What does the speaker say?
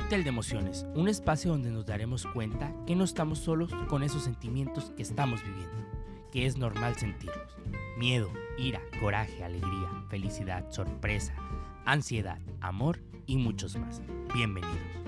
Cóctel de emociones, un espacio donde nos daremos cuenta que no estamos solos con esos sentimientos que estamos viviendo, que es normal sentirlos. Miedo, ira, coraje, alegría, felicidad, sorpresa, ansiedad, amor y muchos más. Bienvenidos.